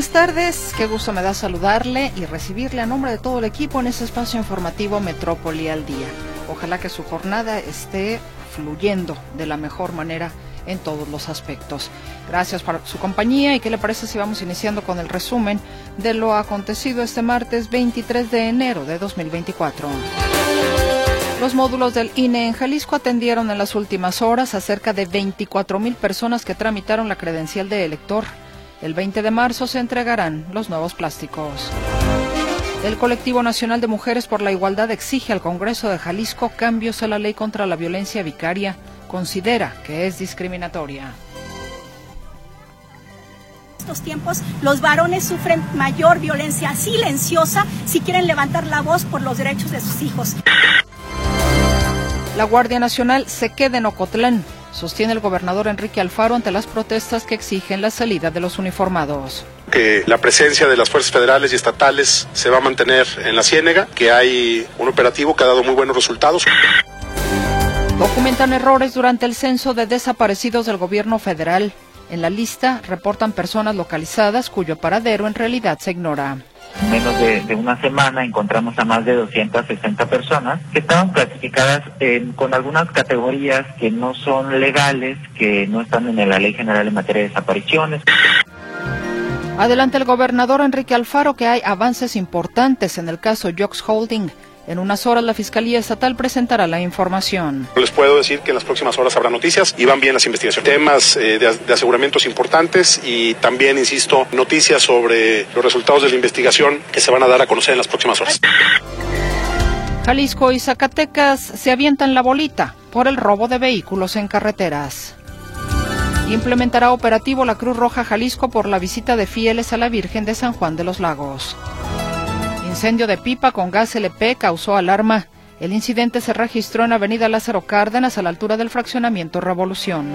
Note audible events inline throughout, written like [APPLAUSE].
Buenas tardes, qué gusto me da saludarle y recibirle a nombre de todo el equipo en este espacio informativo Metrópoli al Día. Ojalá que su jornada esté fluyendo de la mejor manera en todos los aspectos. Gracias por su compañía y qué le parece si vamos iniciando con el resumen de lo acontecido este martes 23 de enero de 2024. Los módulos del INE en Jalisco atendieron en las últimas horas a cerca de 24 mil personas que tramitaron la credencial de elector. El 20 de marzo se entregarán los nuevos plásticos. El Colectivo Nacional de Mujeres por la Igualdad exige al Congreso de Jalisco cambios a la ley contra la violencia vicaria. Considera que es discriminatoria. En estos tiempos los varones sufren mayor violencia silenciosa si quieren levantar la voz por los derechos de sus hijos. La Guardia Nacional se queda en Ocotlán, sostiene el gobernador Enrique Alfaro ante las protestas que exigen la salida de los uniformados. Que la presencia de las fuerzas federales y estatales se va a mantener en la Ciénega, que hay un operativo que ha dado muy buenos resultados. Documentan errores durante el censo de desaparecidos del gobierno federal. En la lista reportan personas localizadas cuyo paradero en realidad se ignora. En menos de, de, una semana encontramos a más de 260 personas que estaban clasificadas en, con algunas categorías que no son legales, que no están en la Ley General en materia de desapariciones. Adelante el gobernador Enrique Alfaro que hay avances importantes en el caso Jox Holding. En unas horas la Fiscalía Estatal presentará la información. Les puedo decir que en las próximas horas habrá noticias y van bien las investigaciones. Temas eh, de, de, aseguramientos importantes y también, insisto, noticias sobre los resultados de la investigación que se van a dar a conocer en las próximas horas. Jalisco y Zacatecas se avientan la bolita por el robo de vehículos en carreteras. Implementará operativo la Cruz Roja Jalisco por la visita de fieles a la Virgen de San Juan de los Lagos. Incendio de pipa con gas LP causó alarma. El incidente se registró en Avenida Lázaro Cárdenas a la altura del fraccionamiento Revolución.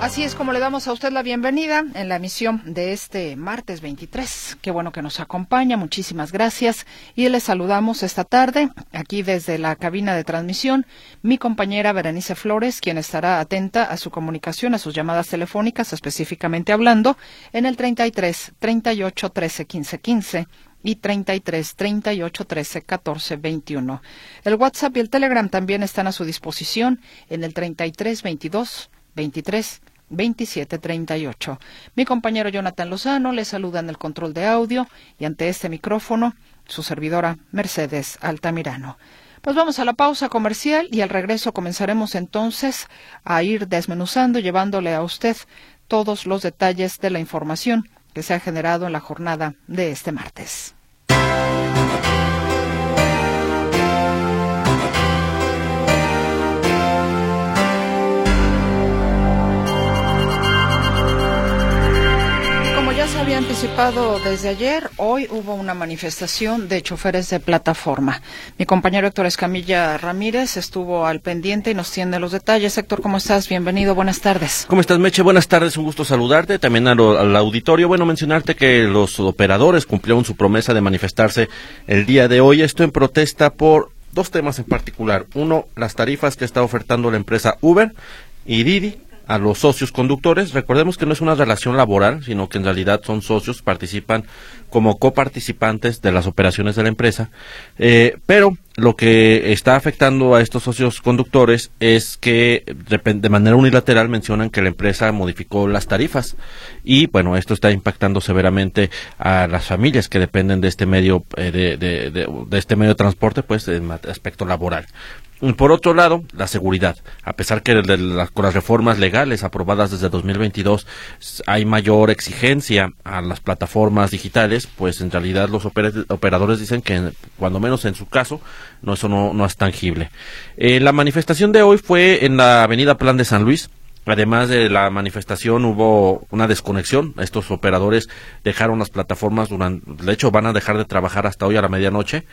Así es como le damos a usted la bienvenida en la emisión de este martes 23. Qué bueno que nos acompaña, muchísimas gracias. Y le saludamos esta tarde, aquí desde la cabina de transmisión, mi compañera Berenice Flores, quien estará atenta a su comunicación, a sus llamadas telefónicas, específicamente hablando, en el 33 38 13 15 15 y 33 38 13 14 21. El WhatsApp y el Telegram también están a su disposición en el 33 22 23 2738. Mi compañero Jonathan Lozano le saluda en el control de audio y ante este micrófono su servidora Mercedes Altamirano. Pues vamos a la pausa comercial y al regreso comenzaremos entonces a ir desmenuzando, llevándole a usted todos los detalles de la información que se ha generado en la jornada de este martes. Había anticipado desde ayer, hoy hubo una manifestación de choferes de plataforma. Mi compañero Héctor Escamilla Ramírez estuvo al pendiente y nos tiene los detalles. Héctor, ¿cómo estás? Bienvenido, buenas tardes. ¿Cómo estás, Meche? Buenas tardes, un gusto saludarte, también al, al auditorio. Bueno, mencionarte que los operadores cumplieron su promesa de manifestarse el día de hoy, esto en protesta por dos temas en particular. Uno, las tarifas que está ofertando la empresa Uber y Didi a los socios conductores. Recordemos que no es una relación laboral, sino que en realidad son socios, participan como coparticipantes de las operaciones de la empresa. Eh, pero lo que está afectando a estos socios conductores es que de manera unilateral mencionan que la empresa modificó las tarifas y bueno, esto está impactando severamente a las familias que dependen de este medio eh, de, de, este medio de transporte, pues en aspecto laboral. Por otro lado, la seguridad. A pesar que de con las reformas legales aprobadas desde 2022 hay mayor exigencia a las plataformas digitales, pues en realidad los operadores dicen que, cuando menos en su caso, no eso no, no es tangible. Eh, la manifestación de hoy fue en la avenida Plan de San Luis, Además de la manifestación hubo una desconexión. Estos operadores dejaron las plataformas durante, de hecho van a dejar de trabajar hasta hoy a la medianoche.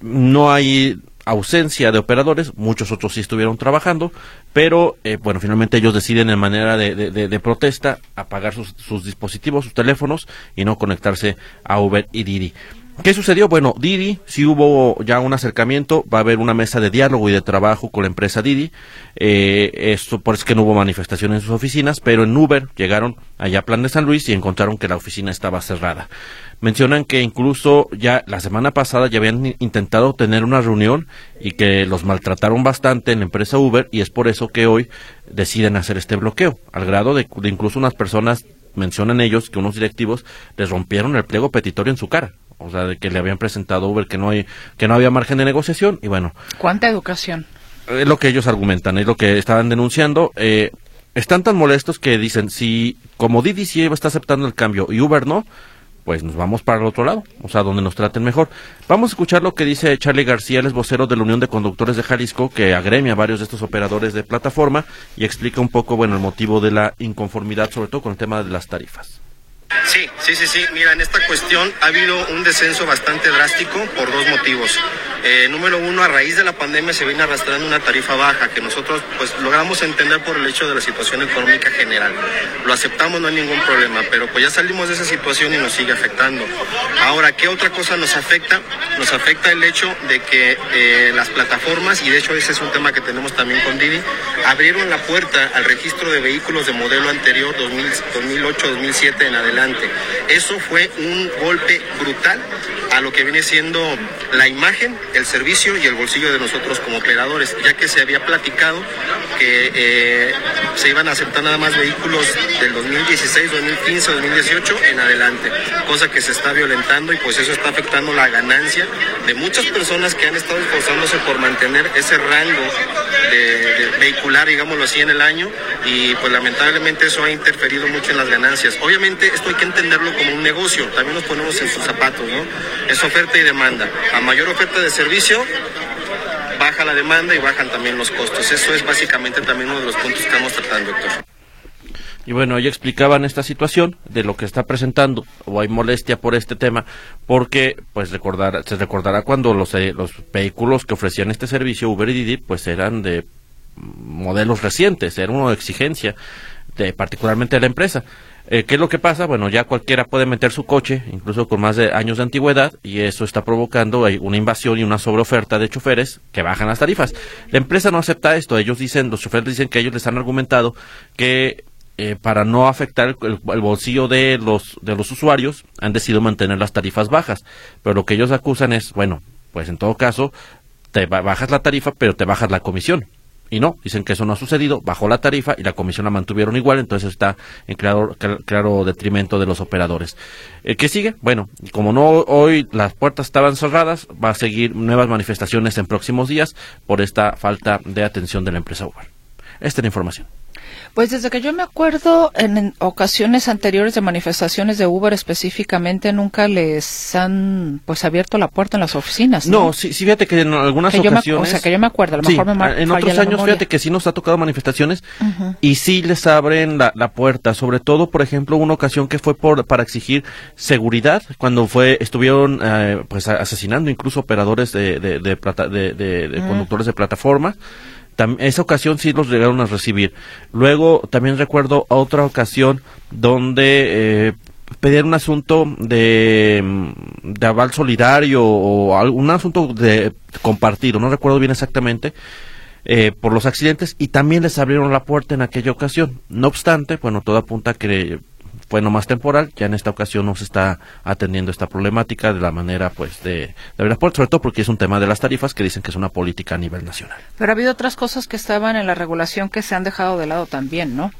No hay ausencia de operadores, muchos otros sí estuvieron trabajando, pero eh, bueno, finalmente ellos deciden en manera de, de, protesta apagar sus, sus, dispositivos, sus teléfonos y no conectarse a Uber y Didi. ¿Qué sucedió? Bueno, Didi, si hubo ya un acercamiento, va a haber una mesa de diálogo y de trabajo con la empresa Didi. Eh, esto por eso que no hubo manifestación en sus oficinas, pero en Uber llegaron allá a Plan de San Luis y encontraron que la oficina estaba cerrada. Mencionan que incluso ya la semana pasada ya habían intentado tener una reunión y que los maltrataron bastante en la empresa Uber y es por eso que hoy deciden hacer este bloqueo, al grado de, de incluso unas personas mencionan ellos que unos directivos les rompieron el pliego petitorio en su cara o sea, de que le habían presentado Uber que no hay que no había margen de negociación y bueno. ¿Cuánta educación? Es lo que ellos argumentan, es lo que estaban denunciando. Eh, están tan molestos que dicen, si como Didi sí está aceptando el cambio y Uber no, pues nos vamos para el otro lado, o sea, donde nos traten mejor. Vamos a escuchar lo que dice Charlie García, el es vocero de la Unión de Conductores de Jalisco, que agremia a varios de estos operadores de plataforma y explica un poco, bueno, el motivo de la inconformidad, sobre todo con el tema de las tarifas. Sí, sí, sí, sí. Mira, en esta cuestión ha habido un descenso bastante drástico por dos motivos. Eh, número uno, a raíz de la pandemia se viene arrastrando una tarifa baja que nosotros pues logramos entender por el hecho de la situación económica general. Lo aceptamos, no hay ningún problema, pero pues ya salimos de esa situación y nos sigue afectando. Ahora, ¿qué otra cosa nos afecta? Nos afecta el hecho de que eh, las plataformas, y de hecho ese es un tema que tenemos también con Didi, abrieron la puerta al registro de vehículos de modelo anterior 2008-2007 en adelante eso fue un golpe brutal a lo que viene siendo la imagen, el servicio y el bolsillo de nosotros como operadores, ya que se había platicado que eh, se iban a aceptar nada más vehículos del 2016, 2015, 2018 en adelante, cosa que se está violentando y pues eso está afectando la ganancia de muchas personas que han estado esforzándose por mantener ese rango de, vehicular, digámoslo así, en el año y pues lamentablemente eso ha interferido mucho en las ganancias. Obviamente esto hay que entenderlo como un negocio, también nos ponemos en sus zapatos, ¿no? Es oferta y demanda. A mayor oferta de servicio, baja la demanda y bajan también los costos. Eso es básicamente también uno de los puntos que estamos tratando, doctor. Y bueno, ya explicaban esta situación de lo que está presentando, o hay molestia por este tema, porque pues recordar, se recordará cuando los, eh, los vehículos que ofrecían este servicio, Uber y Didi, pues eran de modelos recientes, era una exigencia, de, particularmente de la empresa. Eh, ¿Qué es lo que pasa? Bueno, ya cualquiera puede meter su coche, incluso con más de años de antigüedad, y eso está provocando una invasión y una sobreoferta de choferes que bajan las tarifas. La empresa no acepta esto. Ellos dicen, los choferes dicen que ellos les han argumentado que eh, para no afectar el, bolsillo de los de los usuarios han decidido mantener las tarifas bajas. Pero lo que ellos acusan es, bueno, pues en todo caso te bajas la tarifa, pero te bajas la comisión. Y no, dicen que eso no ha sucedido, bajó la tarifa y la comisión la mantuvieron igual, entonces está en claro, claro detrimento de los operadores. Eh, ¿Qué sigue? Bueno, como no hoy las puertas estaban cerradas, va a seguir nuevas manifestaciones en próximos días por esta falta de atención de la empresa Uber. Esta es la información. Pues desde que yo me acuerdo, en ocasiones anteriores de manifestaciones de Uber específicamente, nunca les han pues abierto la puerta en las oficinas. No, sí, fíjate que en algunas ocasiones. o sea, que yo me acuerdo, a lo mejor me En otros años, fíjate que sí nos ha tocado manifestaciones y sí les abren la, puerta. Sobre todo, por ejemplo, una ocasión que fue por para exigir seguridad, cuando fue estuvieron eh, pues asesinando incluso operadores de, de, de, de conductores de plataforma esa ocasión sí los llegaron a recibir. Luego también recuerdo otra ocasión donde eh, pedían un asunto de, mm, de aval solidario o un asunto de compartido, no recuerdo bien exactamente, eh, por los accidentes y también les abrieron la puerta en aquella ocasión. No obstante, bueno, todo apunta que fue más temporal, ya en esta ocasión no se está atendiendo esta problemática de la manera pues de, de la sobre todo porque es un tema de las tarifas que dicen que es una política a nivel nacional. Pero ha habido otras cosas que estaban en la regulación que se han dejado de lado también, ¿no?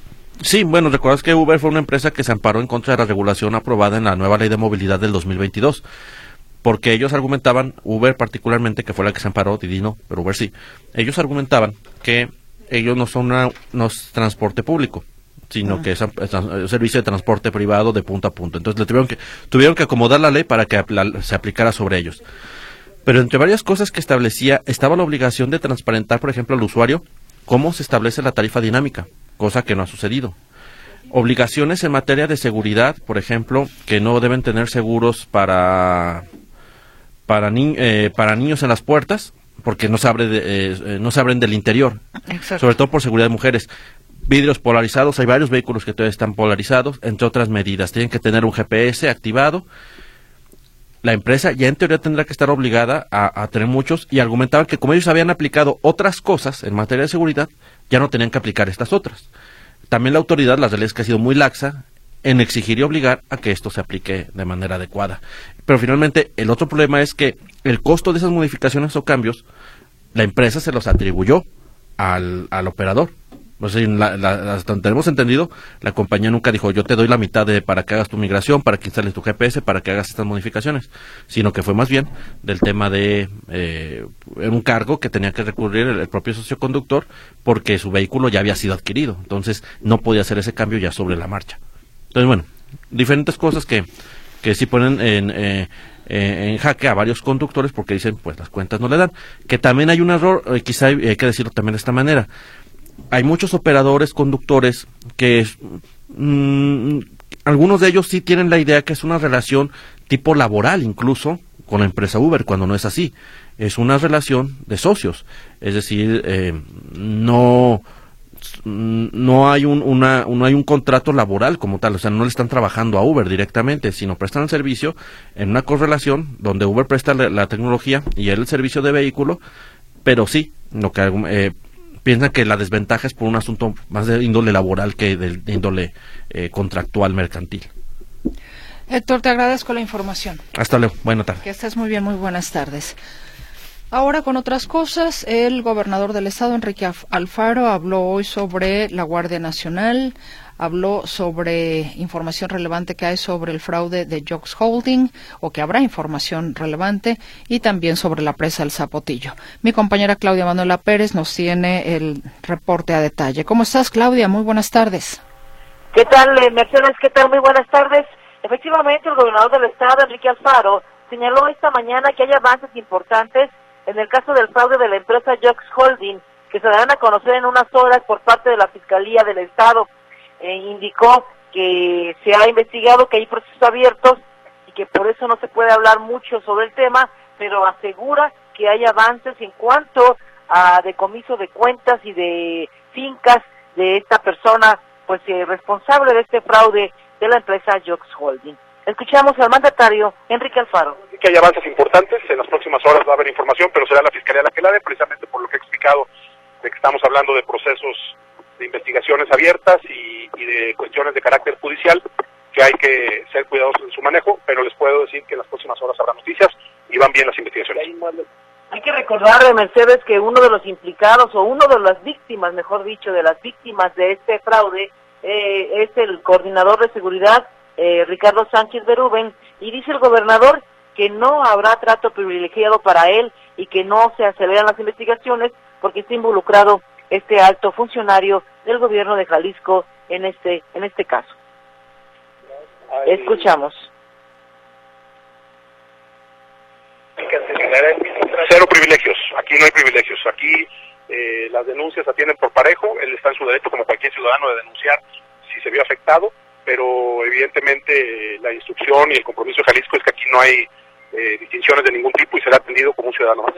Sí, bueno, recuerdas que Uber fue una empresa que se amparó en contra de la regulación aprobada en la nueva ley de movilidad del 2022 porque ellos argumentaban, Uber particularmente, que fue la que se amparó, Didi no, pero Uber sí, ellos argumentaban que ellos no son una, no es transporte público, sino que es, un servicio de transporte privado de punto a punto. Entonces le tuvieron que, tuvieron que acomodar la ley para que se aplicara sobre ellos. Pero entre varias cosas que establecía, estaba la obligación de transparentar, por ejemplo, al usuario cómo se establece la tarifa dinámica. cosa que no ha sucedido. Obligaciones en materia de seguridad, por ejemplo, que no deben tener seguros para para, eh, para niños en las puertas, porque no se, abre de, eh, eh, no se abren del interior, sobre todo por seguridad de mujeres. Vidrios polarizados, hay varios vehículos que todavía están polarizados, entre otras medidas. Tienen que tener un GPS activado. La empresa ya en teoría tendrá que estar obligada a, tener muchos y argumentaban que como ellos habían aplicado otras cosas en materia de seguridad, ya no tenían que aplicar estas otras. También la autoridad, las leyes que ha sido muy laxa en exigir y obligar a que esto se aplique de manera adecuada. Pero finalmente, el otro problema es que el costo de esas modificaciones o cambios, la empresa se los atribuyó al, al operador. O sea, hasta donde entendido, la compañía nunca dijo, yo te doy la mitad de para que hagas tu migración, para que instales tu GPS, para que hagas estas modificaciones, sino que fue más bien del tema de eh, un cargo que tenía que recurrir el, propio socioconductor porque su vehículo ya había sido adquirido, entonces no podía hacer ese cambio ya sobre la marcha. Entonces, bueno, diferentes cosas que, que sí ponen en, eh, eh, en jaque a varios conductores porque dicen, pues las cuentas no le dan. Que también hay un error, eh, quizá hay, que decirlo también de esta manera. Hay muchos operadores, conductores, que mm, algunos de ellos sí tienen la idea que es una relación tipo laboral incluso con la empresa Uber, cuando no es así. Es una relación de socios. Es decir, no no hay un, una, no hay un contrato laboral como tal, o sea, no le están trabajando a Uber directamente, sino prestan el servicio en una correlación donde Uber presta la, tecnología y el servicio de vehículo, pero sí, lo que eh, piensan que la desventaja es por un asunto más de índole laboral que de, índole eh, contractual mercantil. Héctor, te agradezco la información. Hasta luego, buenas tardes. Que estés muy bien, muy buenas tardes. Ahora con otras cosas, el gobernador del estado, Enrique Alfaro, habló hoy sobre la Guardia Nacional, habló sobre información relevante que hay sobre el fraude de Jocks Holding o que habrá información relevante y también sobre la presa del Zapotillo. Mi compañera Claudia Manuela Pérez nos tiene el reporte a detalle. ¿Cómo estás, Claudia? Muy buenas tardes. ¿Qué tal, eh, Mercedes? ¿Qué tal? Muy buenas tardes. Efectivamente, el gobernador del estado, Enrique Alfaro, señaló esta mañana que hay avances importantes en el caso del fraude de la empresa Jocks Holding, que se darán a conocer en unas horas por parte de la Fiscalía del Estado, eh, indicó que se ha investigado, que hay procesos abiertos y que por eso no se puede hablar mucho sobre el tema, pero asegura que hay avances en cuanto a decomiso de cuentas y de fincas de esta persona pues eh, responsable de este fraude de la empresa Jocks Holding. Escuchamos al mandatario Enrique Alfaro. Que hay avances importantes, en las próximas horas va a haber información, pero será la Fiscalía la que la dé, precisamente por lo que he explicado, de que estamos hablando de procesos de investigaciones abiertas y, de cuestiones de carácter judicial, que hay que ser cuidadosos en su manejo, pero les puedo decir que en las próximas horas habrá noticias y van bien las investigaciones. Hay que recordar, Mercedes, que uno de los implicados, o uno de las víctimas, mejor dicho, de las víctimas de este fraude, eh, es el coordinador de seguridad eh, Ricardo Sánchez Berúben, y dice el gobernador que no habrá trato privilegiado para él y que no se aceleran las investigaciones porque está involucrado este alto funcionario del gobierno de Jalisco en este en este caso. Escuchamos. Cero privilegios. Aquí no hay privilegios. Aquí eh, las denuncias se atienden por parejo. Él está en su derecho, como cualquier ciudadano, de denunciar si se vio afectado pero evidentemente la instrucción y el compromiso de Jalisco es que aquí no hay eh, distinciones de ningún tipo y será atendido como un ciudadano más.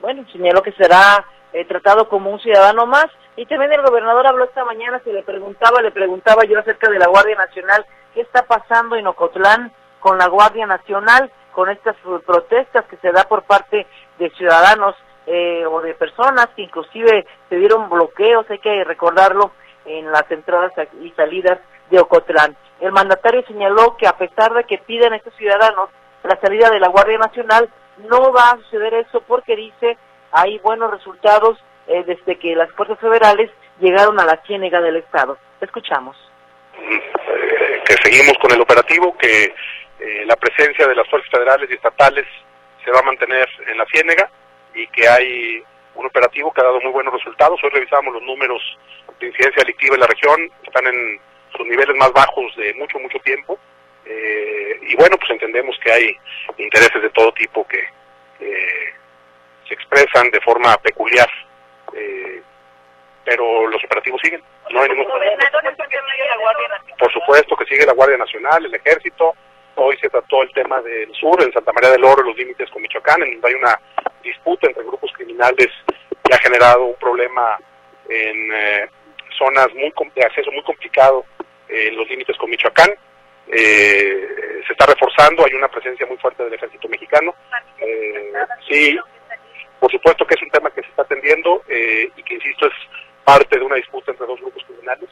Bueno, señaló que será eh, tratado como un ciudadano más y también el gobernador habló esta mañana, se le preguntaba, le preguntaba yo acerca de la Guardia Nacional, qué está pasando en Ocotlán con la Guardia Nacional, con estas protestas que se da por parte de ciudadanos eh, o de personas que inclusive se dieron bloqueos, hay que recordarlo, en las entradas y salidas de Ocotlán. El mandatario señaló que a pesar de que piden a estos ciudadanos la salida de la Guardia Nacional, no va a suceder eso porque dice hay buenos resultados eh, desde que las fuerzas federales llegaron a la ciénega del Estado. Escuchamos. Eh, que seguimos con el operativo, que eh, la presencia de las fuerzas federales y estatales se va a mantener en la ciénega y que hay un operativo que ha dado muy buenos resultados. Hoy revisamos los números de incidencia delictiva en la región, están en sus niveles más bajos de mucho, mucho tiempo. Eh, y bueno, pues entendemos que hay intereses de todo tipo que se expresan de forma peculiar, eh, pero los operativos siguen. No hay ningún Por supuesto que sigue la Guardia Nacional, el Ejército. Hoy se trató el tema del sur, en Santa María del Oro, los límites con Michoacán, en donde hay una disputa entre grupos criminales que ha generado un problema en eh, zonas muy de acceso muy complicado en los límites con Michoacán. Eh, se está reforzando, hay una presencia muy fuerte del ejército mexicano. Eh, sí, por supuesto que es un tema que se está atendiendo eh, y que, insisto, es parte de una disputa entre dos grupos criminales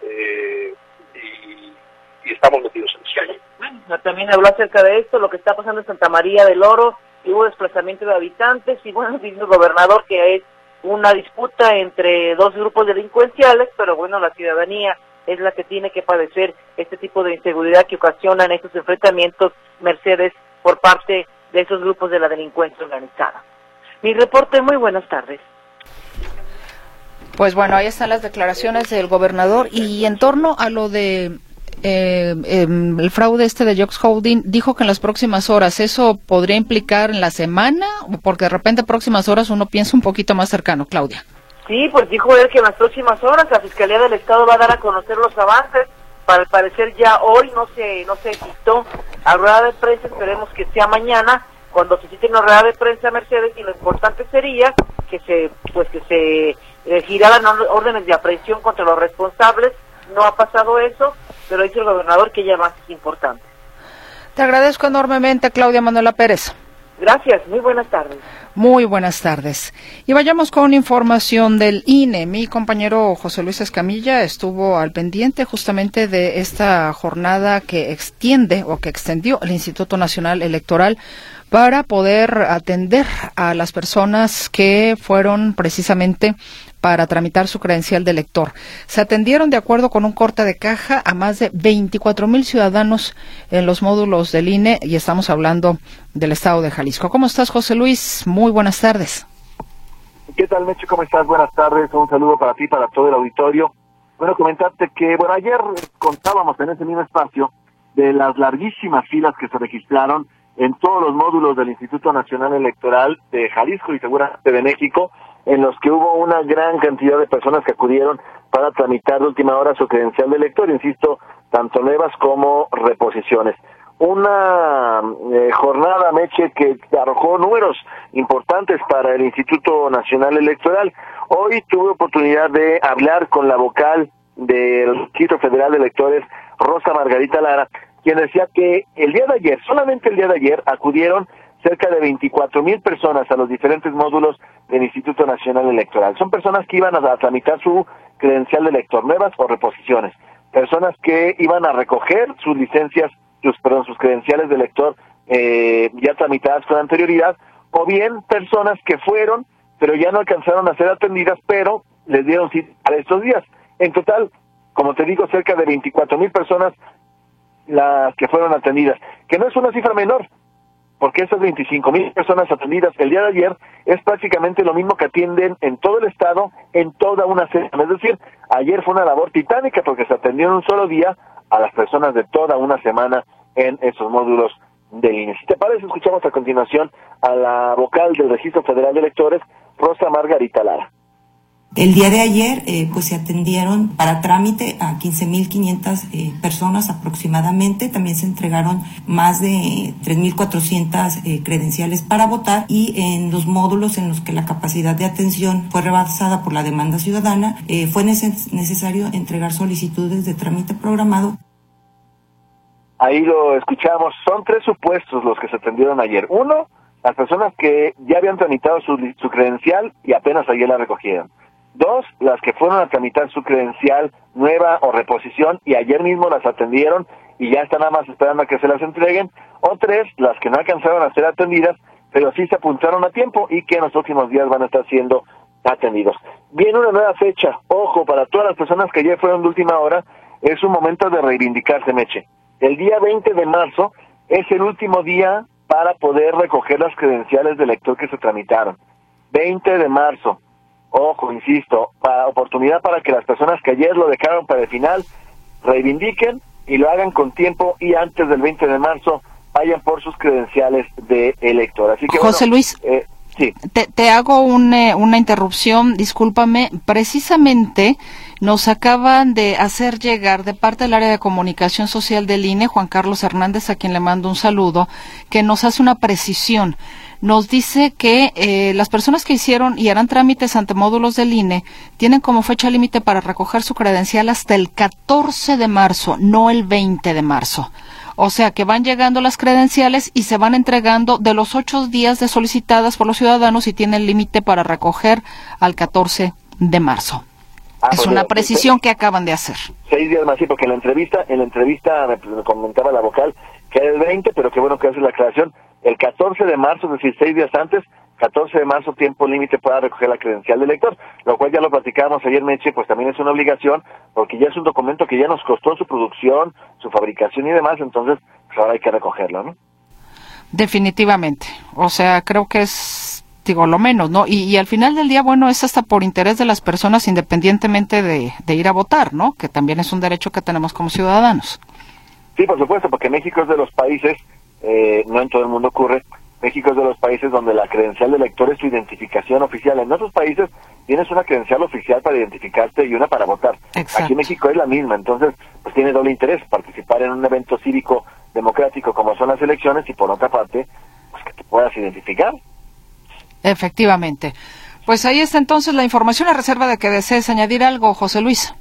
eh, y, estamos metidos en eso. Bueno, también habló acerca de esto, lo que está pasando en Santa María del Oro, y hubo desplazamiento de habitantes y bueno, [LAUGHS] dice el gobernador que es una disputa entre dos grupos delincuenciales, pero bueno, la ciudadanía es la que tiene que padecer este tipo de inseguridad que ocasionan estos enfrentamientos Mercedes por parte de esos grupos de la delincuencia organizada. Mi reporte, muy buenas tardes. Pues bueno, ahí están las declaraciones del gobernador y en torno a lo de eh, em, el fraude este de Jox Holding dijo que en las próximas horas eso podría implicar en la semana porque de repente próximas horas uno piensa un poquito más cercano, Claudia. Sí, pues dijo él que en las próximas horas la Fiscalía del Estado va a dar a conocer los avances. Para el parecer ya hoy no se no se citó a rueda de prensa, esperemos que sea mañana cuando se cite una rueda de prensa Mercedes y lo importante sería que se pues que se eh, giraran órdenes de aprehensión contra los responsables. No ha pasado eso, pero dice el gobernador que ya más es importante. Te agradezco enormemente, Claudia Manuela Pérez. Gracias, muy buenas tardes. Muy buenas tardes. Y vayamos con información del INE. Mi compañero José Luis Escamilla estuvo al pendiente justamente de esta jornada que extiende o que extendió el Instituto Nacional Electoral para poder atender a las personas que fueron precisamente para tramitar su credencial de elector. Se atendieron de acuerdo con un corte de caja a más de 24 mil ciudadanos en los módulos del INE y estamos hablando del estado de Jalisco. ¿Cómo estás, José Luis? Muy buenas tardes. ¿Qué tal, Meche? ¿Cómo estás? Buenas tardes. Un saludo para ti, para todo el auditorio. Bueno, comentarte que, bueno, ayer contábamos en ese mismo espacio de las larguísimas filas que se registraron en todos los módulos del Instituto Nacional Electoral de Jalisco y seguramente de México, en los que hubo una gran cantidad de personas que acudieron para tramitar de última hora su credencial de elector, insisto, tanto nuevas como reposiciones. Una eh, jornada, Meche, que arrojó números importantes para el Instituto Nacional Electoral. Hoy tuve oportunidad de hablar con la vocal del Registro Federal de Electores, Rosa Margarita Lara, quien decía que el día de ayer, solamente el día de ayer, acudieron cerca de 24 mil personas a los diferentes módulos del Instituto Nacional Electoral. Son personas que iban a tramitar su credencial de elector, nuevas o reposiciones. Personas que iban a recoger sus licencias, sus, perdón, sus credenciales de elector eh, ya tramitadas con anterioridad, o bien personas que fueron, pero ya no alcanzaron a ser atendidas, pero les dieron cita para estos días. En total, como te digo, cerca de 24 mil personas las que fueron atendidas, que no es una cifra menor, porque esas 25 mil personas atendidas el día de ayer es prácticamente lo mismo que atienden en todo el estado en toda una semana. Es decir, ayer fue una labor titánica porque se atendió en un solo día a las personas de toda una semana en esos módulos del INE. Si te parece, escuchamos a continuación a la vocal del Registro Federal de Electores, Rosa Margarita Lara. El día de ayer, eh, pues se atendieron para trámite a 15.500 eh, personas aproximadamente. También se entregaron más de 3.400 eh, credenciales para votar y en los módulos en los que la capacidad de atención fue rebasada por la demanda ciudadana, eh, fue necesario entregar solicitudes de trámite programado. Ahí lo escuchamos. Son tres supuestos los que se atendieron ayer. Uno, las personas que ya habían tramitado su, su credencial y apenas ayer la recogieron. Dos, las que fueron a tramitar su credencial nueva o reposición y ayer mismo las atendieron y ya están nada más esperando a que se las entreguen. O tres, las que no alcanzaron a ser atendidas, pero sí se apuntaron a tiempo y que en los próximos días van a estar siendo atendidos. Viene una nueva fecha. Ojo, para todas las personas que ayer fueron de última hora, es un momento de reivindicarse, Meche. El día 20 de marzo es el último día para poder recoger las credenciales del lector que se tramitaron. 20 de marzo ojo, insisto, para, oportunidad para que las personas que ayer lo dejaron para el final reivindiquen y lo hagan con tiempo y antes del 20 de marzo vayan por sus credenciales de elector. Así que José Luis, eh, Sí. Te, te hago una interrupción, discúlpame. Precisamente nos acaban de hacer llegar de parte del área de comunicación social del INE, Juan Carlos Hernández, a quien le mando un saludo, que nos hace una precisión. Nos dice que eh, las personas que hicieron y harán trámites ante módulos del INE tienen como fecha límite para recoger su credencial hasta el 14 de marzo, no el 20 de marzo. O sea que van llegando las credenciales y se van entregando de los ocho días de solicitadas por los ciudadanos y tienen límite para recoger al 14 de marzo. Ah, es pues, una precisión que acaban de hacer. Seis días más, sí, porque en la entrevista, en la entrevista me, comentaba la vocal que era el 20, pero qué bueno que hace la aclaración. El 14 de marzo, es decir, seis días antes, 14 de marzo, tiempo límite para recoger la credencial del lector, lo cual ya lo platicábamos ayer, Meche, pues también es una obligación, porque ya es un documento que ya nos costó su producción, su fabricación y demás, entonces pues ahora hay que recogerlo, ¿no? Definitivamente. O sea, creo que es digo, lo menos, ¿no? Y, al final del día, bueno, es hasta por interés de las personas independientemente de, ir a votar, ¿no? Que también es un derecho que tenemos como ciudadanos. Sí, por supuesto, porque México es de los países, eh, no en todo el mundo ocurre, México es de los países donde la credencial de elector es su identificación oficial. En otros países tienes una credencial oficial para identificarte y una para votar. Aquí en México es la misma, entonces pues tiene doble interés participar en un evento cívico democrático como son las elecciones y por otra parte pues que te puedas identificar. Efectivamente. Pues ahí está entonces la información a reserva de que desees añadir algo, José Luis.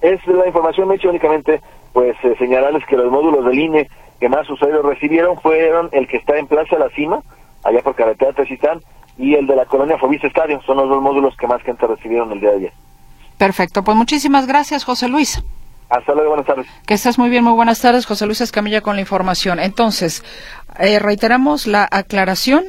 Es la información, me hecho únicamente pues eh, señalarles que los módulos del INE que más usuarios recibieron fueron el que está en Plaza La Cima, allá por carretera Tecitán, y el de la colonia Fobis Estadio. Son los dos módulos que más gente recibieron el día de ayer. Perfecto, pues muchísimas gracias, José Luis. Hasta luego, buenas tardes. Que estés muy bien, muy buenas tardes, José Luis Escamilla con la información. Entonces, eh, reiteramos la aclaración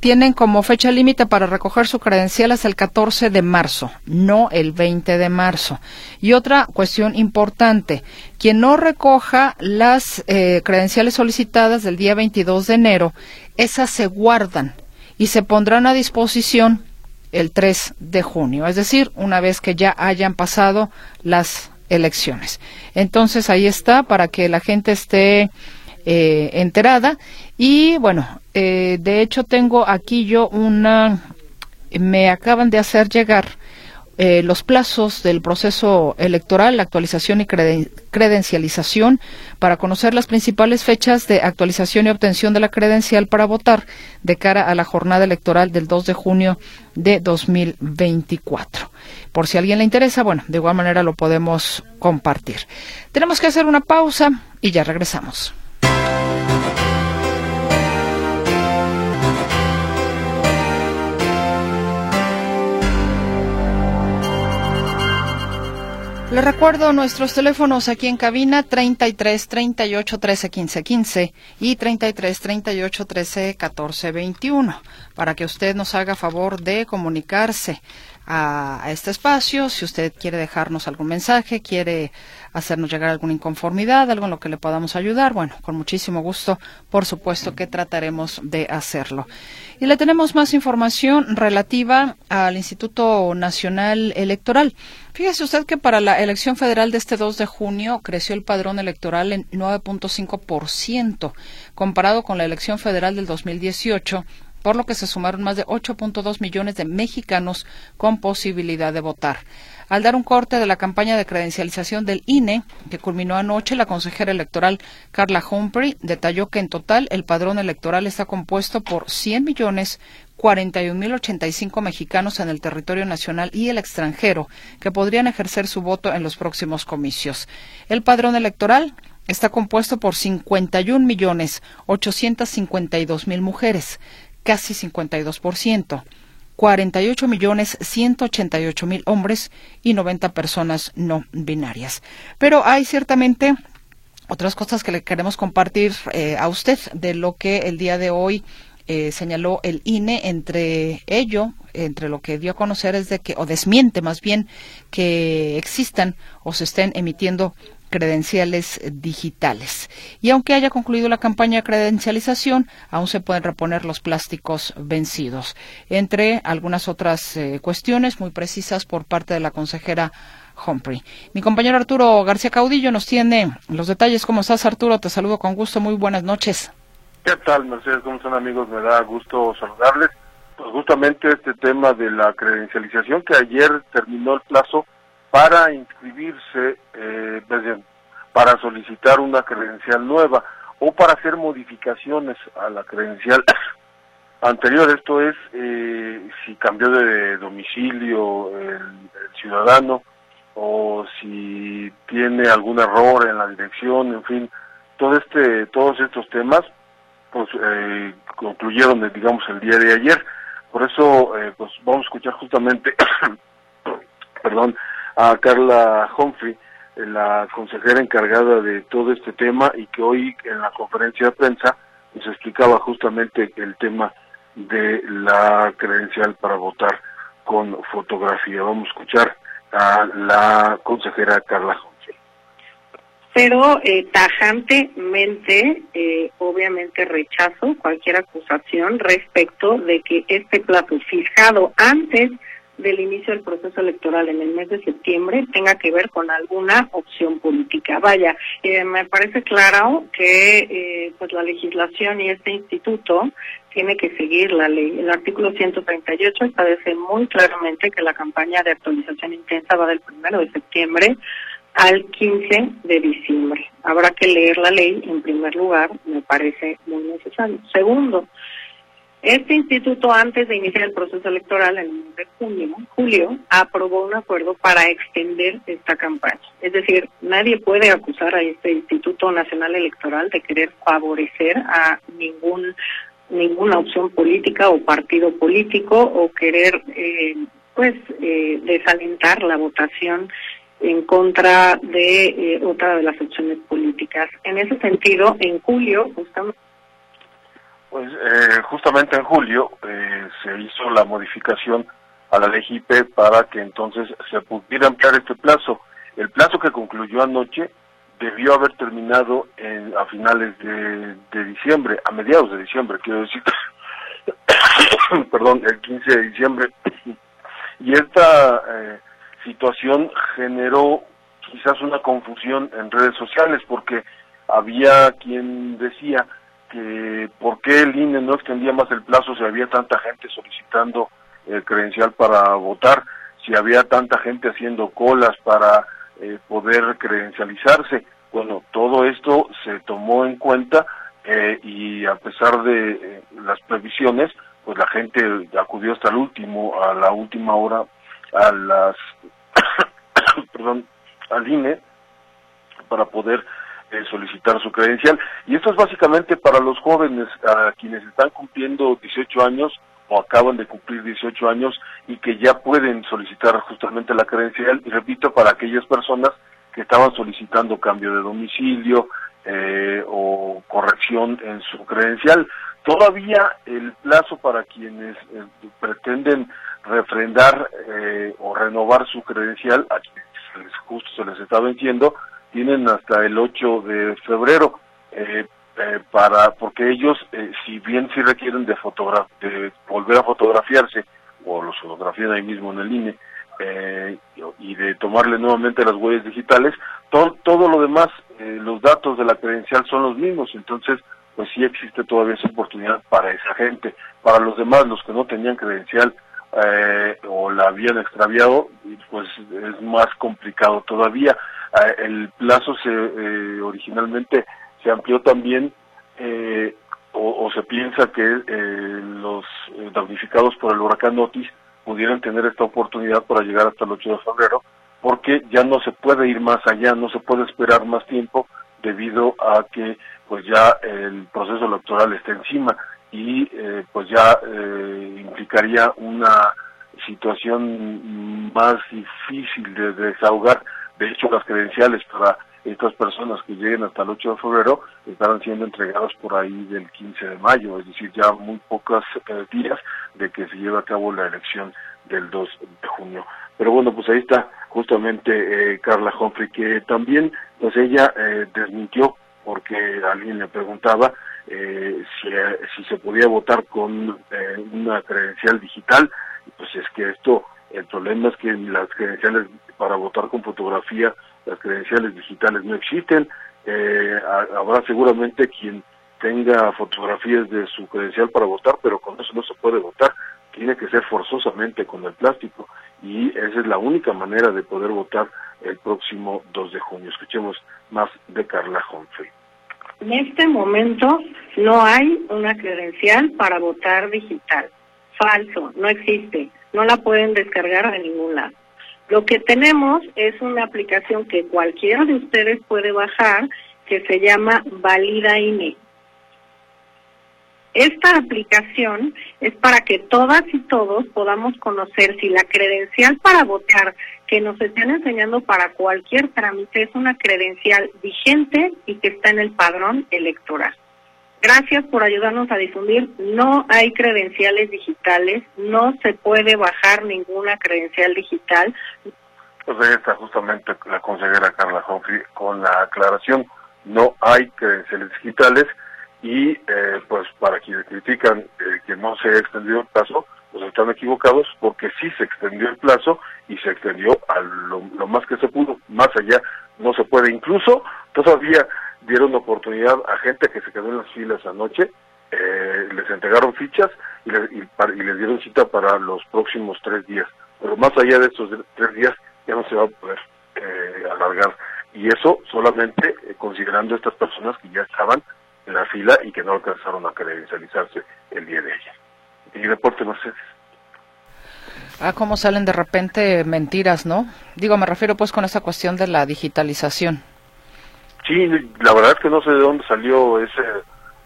tienen como fecha límite para recoger su credencial hasta el 14 de marzo, no el 20 de marzo. Y otra cuestión importante, quien no recoja las eh, credenciales solicitadas del día 22 de enero, esas se guardan y se pondrán a disposición el 3 de junio, es decir, una vez que ya hayan pasado las elecciones. Entonces ahí está para que la gente esté eh, enterada y bueno, eh, de hecho tengo aquí yo una, me acaban de hacer llegar eh, los plazos del proceso electoral, la actualización y credencialización para conocer las principales fechas de actualización y obtención de la credencial para votar de cara a la jornada electoral del 2 de junio de 2024. Por si a alguien le interesa, bueno, de igual manera lo podemos compartir. Tenemos que hacer una pausa y ya regresamos. Les recuerdo nuestros teléfonos aquí en cabina 33 38 13 15 15 y 33 38 13 14 21 para que usted nos haga favor de comunicarse a, este espacio. Si usted quiere dejarnos algún mensaje, quiere hacernos llegar alguna inconformidad, algo en lo que le podamos ayudar, bueno, con muchísimo gusto, por supuesto que trataremos de hacerlo. Y le tenemos más información relativa al Instituto Nacional Electoral. Fíjese usted que para la elección federal de este 2 de junio creció el padrón electoral en 9.5%, comparado con la elección federal del 2018 por lo que se sumaron más de 8.2 millones de mexicanos con posibilidad de votar. Al dar un corte de la campaña de credencialización del INE, que culminó anoche, la consejera electoral Carla Humphrey detalló que en total el padrón electoral está compuesto por 100 millones 41.085 mexicanos en el territorio nacional y el extranjero que podrían ejercer su voto en los próximos comicios. El padrón electoral está compuesto por 51 millones 852 mil mujeres, casi 52%, 48 millones 188 mil hombres y 90 personas no binarias. Pero hay ciertamente otras cosas que le queremos compartir eh, a usted de lo que el día de hoy eh, señaló el INE entre ello, entre lo que dio a conocer es de que, o desmiente más bien, que existan o se estén emitiendo credenciales digitales. Y aunque haya concluido la campaña de credencialización, aún se pueden reponer los plásticos vencidos, entre algunas otras eh, cuestiones muy precisas por parte de la consejera Humphrey. Mi compañero Arturo García Caudillo nos tiene los detalles. ¿Cómo estás, Arturo? Te saludo con gusto. Muy buenas noches. ¿Qué tal, Mercedes? ¿Cómo están, amigos? Me da gusto saludarles. Pues justamente este tema de la credencialización, que ayer terminó el plazo para inscribirse, eh, para solicitar una credencial nueva o para hacer modificaciones a la credencial [CLEARS THROAT] anterior. Esto es, eh, si cambió de domicilio el, ciudadano o si tiene algún error en la dirección, en fin, todo este, todos estos temas pues eh, concluyeron, digamos, el día de ayer. Por eso, eh, pues vamos a escuchar justamente, [COUGHS] perdón, a Carla Humphrey, la consejera encargada de todo este tema y que hoy en la conferencia de prensa nos explicaba justamente el tema de la credencial para votar con fotografía. Vamos a escuchar a la consejera Carla pero eh, tajantemente, eh, obviamente rechazo cualquier acusación respecto de que este plazo fijado antes del inicio del proceso electoral en el mes de septiembre tenga que ver con alguna opción política. Vaya, eh, me parece claro que eh, pues la legislación y este instituto tiene que seguir la ley. El artículo 138 establece muy claramente que la campaña de actualización intensa va del primero de septiembre al 15 de diciembre. Habrá que leer la ley en primer lugar, me parece muy necesario. Segundo, este instituto, antes de iniciar el proceso electoral en el mes de junio, julio, aprobó un acuerdo para extender esta campaña. Es decir, nadie puede acusar a este Instituto Nacional Electoral de querer favorecer a ningún ninguna opción política o partido político o querer eh, pues eh, desalentar la votación en contra de eh, otra de las opciones políticas. En ese sentido, en julio, justamente pues eh, justamente en julio eh, se hizo la modificación a la ley IP para que entonces se pudiera ampliar este plazo. El plazo que concluyó anoche debió haber terminado en, a finales de, diciembre, a mediados de diciembre, quiero decir, [COUGHS] perdón, el 15 de diciembre. Y esta eh, situación generó quizás una confusión en redes sociales porque había quien decía que por qué el INE no extendía más el plazo si había tanta gente solicitando el credencial para votar, si había tanta gente haciendo colas para eh, poder credencializarse. Bueno, todo esto se tomó en cuenta eh, y a pesar de eh, las previsiones, pues la gente acudió hasta el último, a la última hora, a las, perdón, al INE para poder eh, solicitar su credencial. Y esto es básicamente para los jóvenes, a quienes están cumpliendo 18 años o acaban de cumplir 18 años y que ya pueden solicitar justamente la credencial. Y repito, para aquellas personas que estaban solicitando cambio de domicilio eh, o corrección en su credencial. Todavía el plazo para quienes eh, pretenden refrendar o renovar su credencial, a justo se les está venciendo, tienen hasta el 8 de febrero eh, eh, para porque ellos eh, si bien sí requieren de, de volver a fotografiarse o los fotografían ahí mismo en el INE y de tomarle nuevamente las huellas digitales todo todo lo demás los datos de la credencial son los mismos entonces pues sí existe todavía esa oportunidad para esa gente. Para los demás los que no tenían credencial o la habían extraviado pues es más complicado todavía. Ah, el plazo se eh, originalmente se amplió también eh, o, se piensa que eh, los damnificados por el huracán Otis pudieran tener esta oportunidad para llegar hasta el 8 de febrero porque ya no se puede ir más allá, no se puede esperar más tiempo debido a que pues ya el proceso electoral está encima y pues ya implicaría una situación más difícil de desahogar de hecho, las credenciales para estas personas que lleguen hasta el 8 de febrero estarán siendo entregadas por ahí del 15 de mayo, es decir, ya muy pocos eh, días de que se lleve a cabo la elección del 2 de junio. Pero bueno, pues ahí está justamente eh, Carla Humphrey, que también, pues ella eh, desmintió porque alguien le preguntaba si, si se podía votar con una credencial digital, pues es que esto el problema es que las credenciales para votar con fotografía, las credenciales digitales no existen. Eh, habrá seguramente quien tenga fotografías de su credencial para votar, pero con eso no se puede votar. tiene que ser forzosamente con el plástico y esa es la única manera de poder votar el próximo 2 de junio. Escuchemos más de Carla Humphrey. En este momento no hay una credencial para votar digital. Falso, no existe. No la pueden descargar de ningún lado. Lo que tenemos es una aplicación que cualquiera de ustedes puede bajar que se llama Valida INE. Esta aplicación es para que todas y todos podamos conocer si la credencial para votar que nos están enseñando para cualquier trámite es una credencial vigente y que está en el padrón electoral. Gracias por ayudarnos a difundir. No hay credenciales digitales, no se puede bajar ninguna credencial digital. Pues ahí está justamente la consejera Carla Humphrey con la aclaración. No hay credenciales digitales y eh, pues para quienes critican eh, que no se ha extendido el plazo, pues están equivocados porque sí se extendió el plazo y se extendió a lo, más que se pudo, más allá no se puede. Incluso todavía dieron oportunidad a gente que se quedó en las filas anoche, eh, les entregaron fichas y, y, les dieron cita para los próximos tres días. Pero más allá de estos tres días ya no se va a poder alargar. Y eso solamente considerando estas personas que ya estaban en la fila y que no alcanzaron a credencializarse el día de ayer. Y deporte Mercedes. Ah, cómo salen de repente mentiras, ¿no? Digo, me refiero pues con esa cuestión de la digitalización. Sí, la verdad es que no sé de dónde salió ese,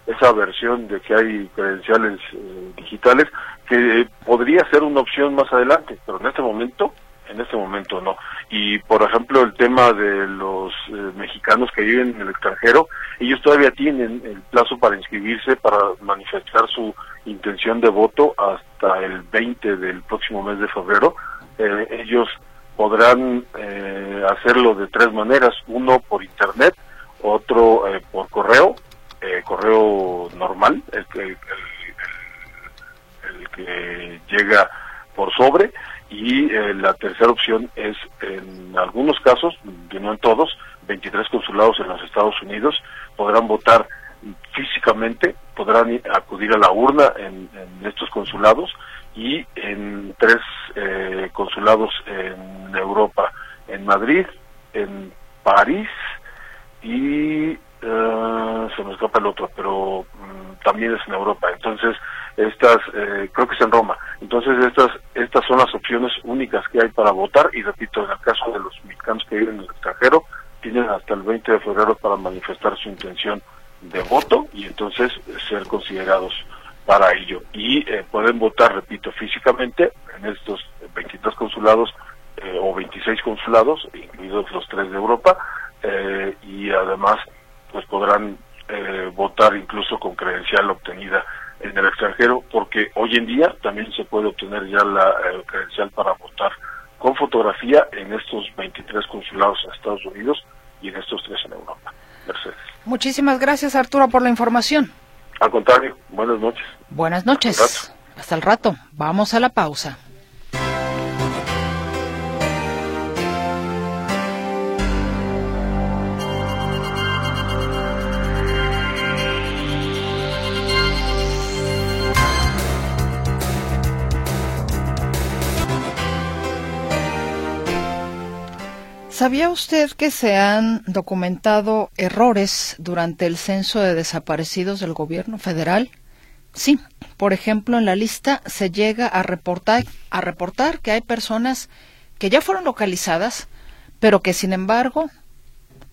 esa versión de que hay credenciales eh, digitales, que podría ser una opción más adelante, pero en este momento en este momento no. Y por ejemplo el tema de los eh, mexicanos que viven en el extranjero, ellos todavía tienen el plazo para inscribirse, para manifestar su intención de voto hasta el 20 del próximo mes de febrero. Eh, ellos podrán eh, hacerlo de tres maneras, uno por internet, otro por correo, correo normal, el el que llega por sobre, y eh, la tercera opción es, en algunos casos, no en todos, 23 consulados en los Estados Unidos podrán votar físicamente, podrán acudir a la urna en, estos consulados y en tres eh, consulados en Europa, en Madrid, en París y eh, se me escapa el otro, pero mm, también es en Europa. Entonces, estas, eh, creo que es en Roma. Entonces, estas, estas son las opciones únicas que hay para votar y repito, en el caso de los mexicanos que viven en el extranjero, tienen hasta el 20 de febrero para manifestar su intención de voto y entonces ser considerados para ello. Y eh, pueden votar, repito, físicamente en estos 23 consulados eh, o 26 consulados, incluidos los tres de Europa, y además pues podrán votar incluso con credencial obtenida en el extranjero, porque hoy en día también se puede obtener ya la eh, credencial para votar con fotografía en estos 23 consulados en Estados Unidos y en estos tres en Europa. Mercedes. Muchísimas gracias, Arturo, por la información. Al contrario, buenas noches. Buenas noches. Hasta el rato. Vamos a la pausa. ¿Sabía usted que se han documentado errores durante el censo de desaparecidos del gobierno federal? Sí, por ejemplo, en la lista se llega a reportar, a reportar que hay personas que ya fueron localizadas, pero que sin embargo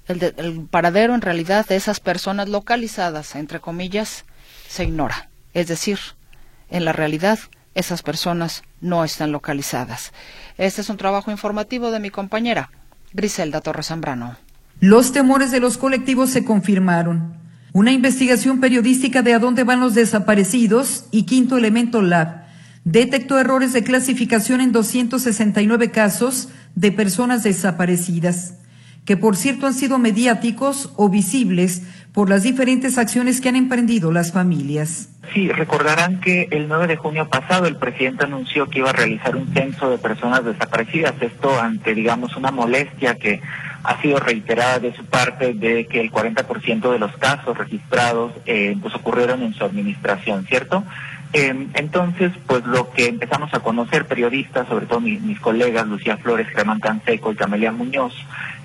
el, el paradero en realidad de esas personas localizadas, entre comillas, se ignora. Es decir, en la realidad esas personas no están localizadas. Este es un trabajo informativo de mi compañera Griselda Torres Zambrano. Los temores de los colectivos se confirmaron. Una investigación periodística de a dónde van los desaparecidos y Quinto Elemento Lab detectó errores de clasificación en 269 casos de personas desaparecidas, que por cierto han sido mediáticos o visibles por las diferentes acciones que han emprendido las familias. Sí, recordarán que el 9 de junio pasado el presidente anunció que iba a realizar un censo de personas desaparecidas, esto ante, digamos, una molestia que ha sido reiterada de su parte de que el 40% de los casos registrados eh, pues ocurrieron en su administración, ¿cierto? Eh, entonces, pues lo que empezamos a conocer periodistas, sobre todo mi- mis colegas Lucía Flores, Germán Canseco y Camelia Muñoz,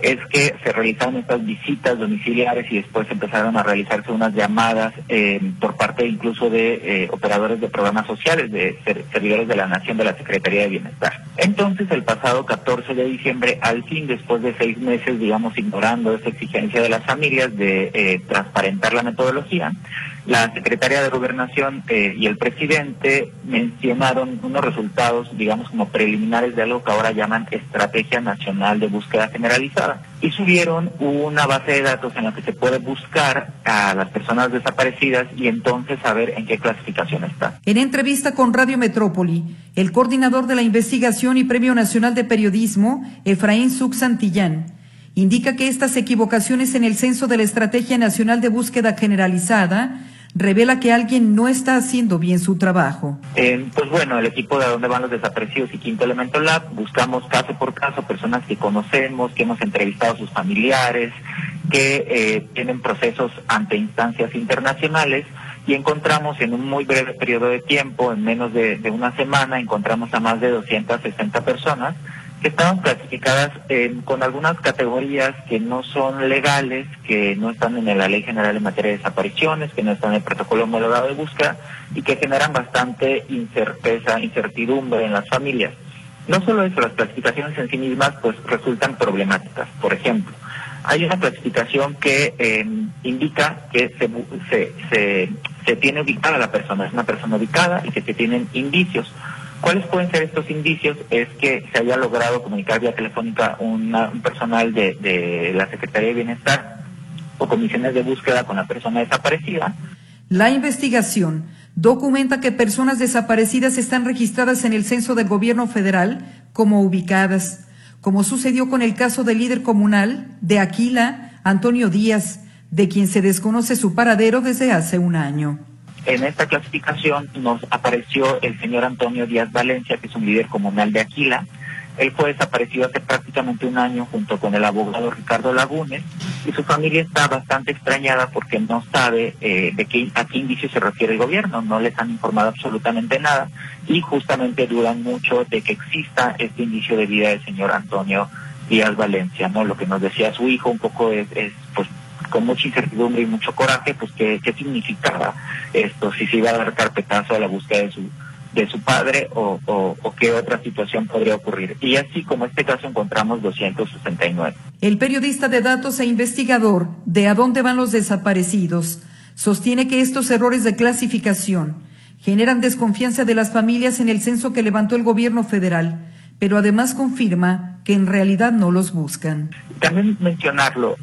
es que se realizaron estas visitas domiciliares y después empezaron a realizarse unas llamadas eh, por parte incluso de eh, operadores de programas sociales, de ser- servidores de la Nación de la Secretaría de Bienestar. Entonces, el pasado 14 de diciembre, al fin, después de seis meses, digamos, ignorando esa exigencia de las familias de eh, transparentar la metodología, la secretaria de Gobernación eh, y el presidente mencionaron unos resultados, digamos, como preliminares de algo que ahora llaman Estrategia Nacional de Búsqueda Generalizada. Y subieron una base de datos en la que se puede buscar a las personas desaparecidas y entonces saber en qué clasificación están. En entrevista con Radio Metrópoli, el coordinador de la investigación y Premio Nacional de Periodismo, Efraín Suc Santillán, indica que estas equivocaciones en el censo de la Estrategia Nacional de Búsqueda Generalizada revela que alguien no está haciendo bien su trabajo. Eh, pues bueno, el equipo de Dónde van los desaparecidos y Quinto Elemento Lab buscamos caso por caso personas que conocemos, que hemos entrevistado a sus familiares, que eh, tienen procesos ante instancias internacionales y encontramos en un muy breve periodo de tiempo, en menos de, de una semana, encontramos a más de 260 personas que estaban clasificadas eh, con algunas categorías que no son legales, que no están en la Ley General en materia de desapariciones, que no están en el protocolo homologado de búsqueda y que generan bastante incerteza, incertidumbre en las familias. No solo eso, las clasificaciones en sí mismas pues resultan problemáticas. Por ejemplo, hay una clasificación que eh, indica que se, se, se, se tiene ubicada la persona, es una persona ubicada y que se tienen indicios. ¿Cuáles pueden ser estos indicios? Es que se haya logrado comunicar vía telefónica un personal de la Secretaría de Bienestar o comisiones de búsqueda con la persona desaparecida. La investigación documenta que personas desaparecidas están registradas en el censo del gobierno federal como ubicadas, como sucedió con el caso del líder comunal de Aquila, Antonio Díaz, de quien se desconoce su paradero desde hace un año. En esta clasificación nos apareció el señor Antonio Díaz Valencia, que es un líder comunal de Aquila. Él fue desaparecido hace prácticamente un año junto con el abogado Ricardo Lagunes y su familia está bastante extrañada porque no sabe eh, de qué, a qué indicio se refiere el gobierno, no les han informado absolutamente nada y justamente dudan mucho de que exista este indicio de vida del señor Antonio Díaz Valencia, ¿no? Lo que nos decía su hijo un poco es, es pues con mucha incertidumbre y mucho coraje, pues qué, qué significaba esto, si se iba a dar carpetazo a la búsqueda de su de su padre o, qué otra situación podría ocurrir. Y así como este caso encontramos 269. El periodista de datos e investigador de A dónde van los desaparecidos sostiene que estos errores de clasificación generan desconfianza de las familias en el censo que levantó el gobierno federal, pero además confirma que en realidad no los buscan. También mencionarlo,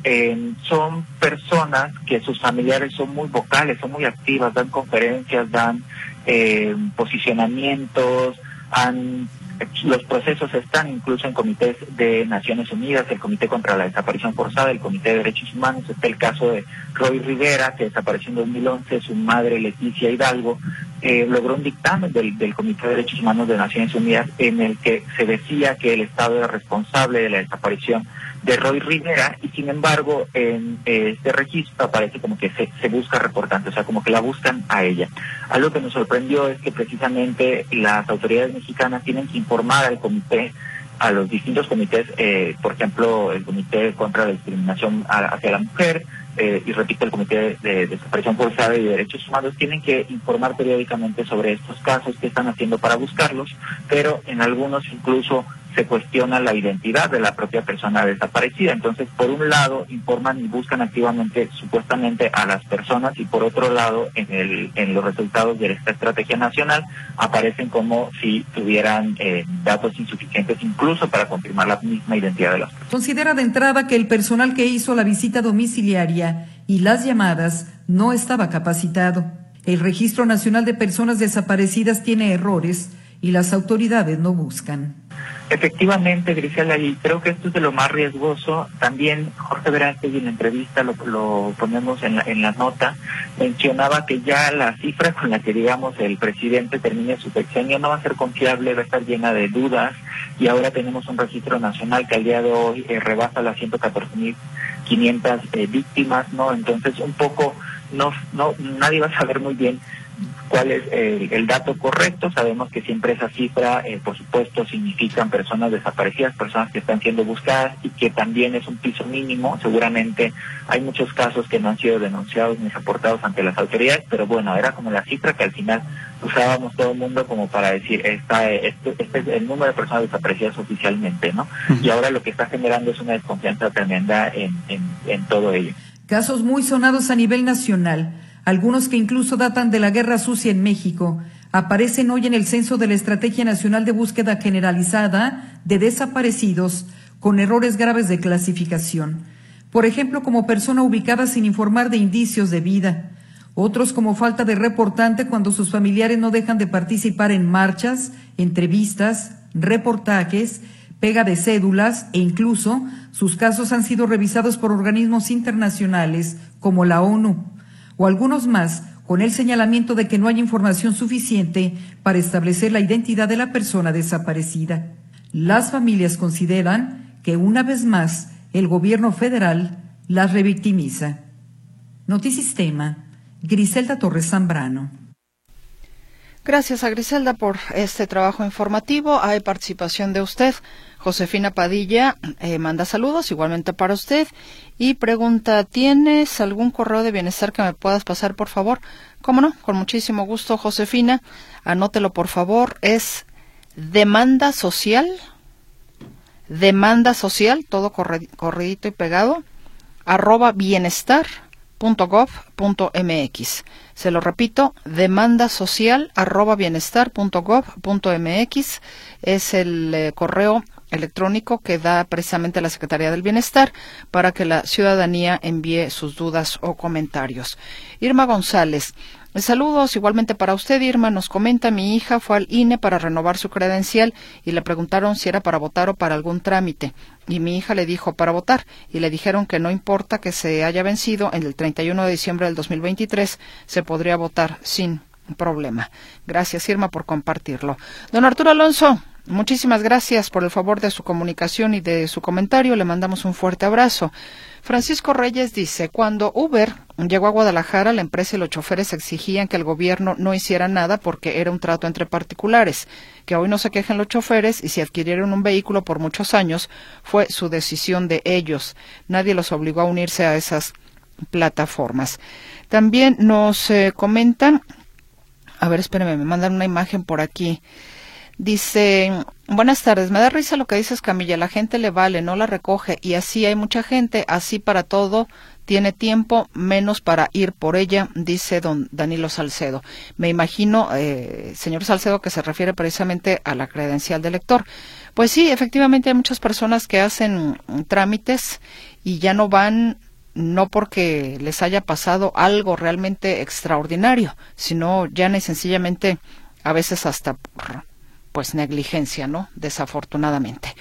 son personas que sus familiares son muy vocales, son muy activas, dan conferencias, dan eh, posicionamientos, han, los procesos están incluso en comités de Naciones Unidas, el Comité contra la Desaparición Forzada, el Comité de Derechos Humanos, está el caso de Roy Rivera, que desapareció en 2011, su madre Leticia Hidalgo, eh, logró un dictamen del, del Comité de Derechos Humanos de Naciones Unidas en el que se decía que el Estado era responsable de la desaparición de Roy Rivera y sin embargo en este registro aparece como que se, busca reportante, o sea, como que la buscan a ella. Algo que nos sorprendió es que precisamente las autoridades mexicanas tienen que informar al comité a los distintos comités, eh, por ejemplo, el Comité contra la Discriminación hacia la Mujer, eh, y repito, el Comité de, de Desaparición Forzada y de Derechos Humanos, tienen que informar periódicamente sobre estos casos, qué están haciendo para buscarlos, pero en algunos incluso se cuestiona la identidad de la propia persona desaparecida. Entonces, por un lado, informan y buscan activamente, supuestamente, a las personas, y por otro lado, en, el, en los resultados de esta estrategia nacional, aparecen como si tuvieran eh, datos insuficientes, incluso para confirmar la misma identidad de las personas. Considera de entrada que el personal que hizo la visita domiciliaria y las llamadas no estaba capacitado. El Registro Nacional de Personas Desaparecidas tiene errores y las autoridades no buscan. Efectivamente, Grisela, y creo que esto es de lo más riesgoso. También Jorge Velázquez, en la entrevista lo, lo ponemos en la, en la nota, mencionaba que ya la cifra con la que, digamos, el presidente termine su sexenio no va a ser confiable, va a estar llena de dudas, y ahora tenemos un registro nacional que al día de hoy eh, rebasa las 114.500 eh, víctimas, ¿no? Entonces, un poco, no, no, nadie va a saber muy bien cuál es el, dato correcto. Sabemos que siempre esa cifra, eh, por supuesto, significan personas desaparecidas, personas que están siendo buscadas y que también es un piso mínimo. Seguramente hay muchos casos que no han sido denunciados ni reportados ante las autoridades, pero bueno, era como la cifra que al final usábamos todo el mundo como para decir, esta, este, este es el número de personas desaparecidas oficialmente, ¿no? Y ahora lo que está generando es una desconfianza tremenda en, en, en todo ello. Casos muy sonados a nivel nacional algunos que incluso datan de la guerra sucia en México, aparecen hoy en el censo de la Estrategia Nacional de Búsqueda Generalizada de Desaparecidos con errores graves de clasificación. Por ejemplo, como persona ubicada sin informar de indicios de vida. Otros como falta de reportante cuando sus familiares no dejan de participar en marchas, entrevistas, reportajes, pega de cédulas e incluso sus casos han sido revisados por organismos internacionales como la ONU o algunos más con el señalamiento de que no hay información suficiente para establecer la identidad de la persona desaparecida. Las familias consideran que una vez más el gobierno federal las revictimiza. Notisistema, Griselda Torres Zambrano. Gracias a Griselda por este trabajo informativo. Hay participación de usted. Josefina Padilla eh, manda saludos igualmente para usted y pregunta, ¿tienes algún correo de bienestar que me puedas pasar, por favor? ¿Cómo no? Con muchísimo gusto, Josefina. Anótelo, por favor. Es demanda social. Demanda social, todo corridito y pegado. Arroba bienestar .gov.mx. Se lo repito, demanda social arroba bienestar.gov.mx es el eh, correo electrónico que da precisamente la Secretaría del Bienestar para que la ciudadanía envíe sus dudas o comentarios. Irma González, Saludos igualmente para usted, Irma. Nos comenta, mi hija fue al INE para renovar su credencial y le preguntaron si era para votar o para algún trámite. Y mi hija le dijo para votar y le dijeron que no importa que se haya vencido en el 31 de diciembre del 2023, se podría votar sin problema. Gracias, Irma, por compartirlo. Don Arturo Alonso, Muchísimas gracias por el favor de su comunicación y de su comentario. Le mandamos un fuerte abrazo. Francisco Reyes dice, cuando Uber llegó a Guadalajara, la empresa y los choferes exigían que el gobierno no hiciera nada porque era un trato entre particulares, que hoy no se quejen los choferes y si adquirieron un vehículo por muchos años fue su decisión de ellos. Nadie los obligó a unirse a esas plataformas. También nos eh, comentan, a ver, espérenme, me mandan una imagen por aquí. Dice, buenas tardes, me da risa lo que dices Camilla, la gente le vale, no la recoge y así hay mucha gente, así para todo, tiene tiempo menos para ir por ella, dice don Danilo Salcedo. Me imagino, eh, señor Salcedo, que se refiere precisamente a la credencial de lector. Pues sí, efectivamente hay muchas personas que hacen trámites y ya no van no porque les haya pasado algo realmente extraordinario, sino ya sencillamente a veces hasta por pues negligencia, ¿no? Desafortunadamente.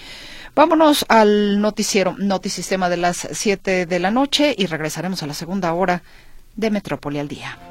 Vámonos al noticiero, notisistema de las 7 de la noche y regresaremos a la segunda hora de Metrópoli al día.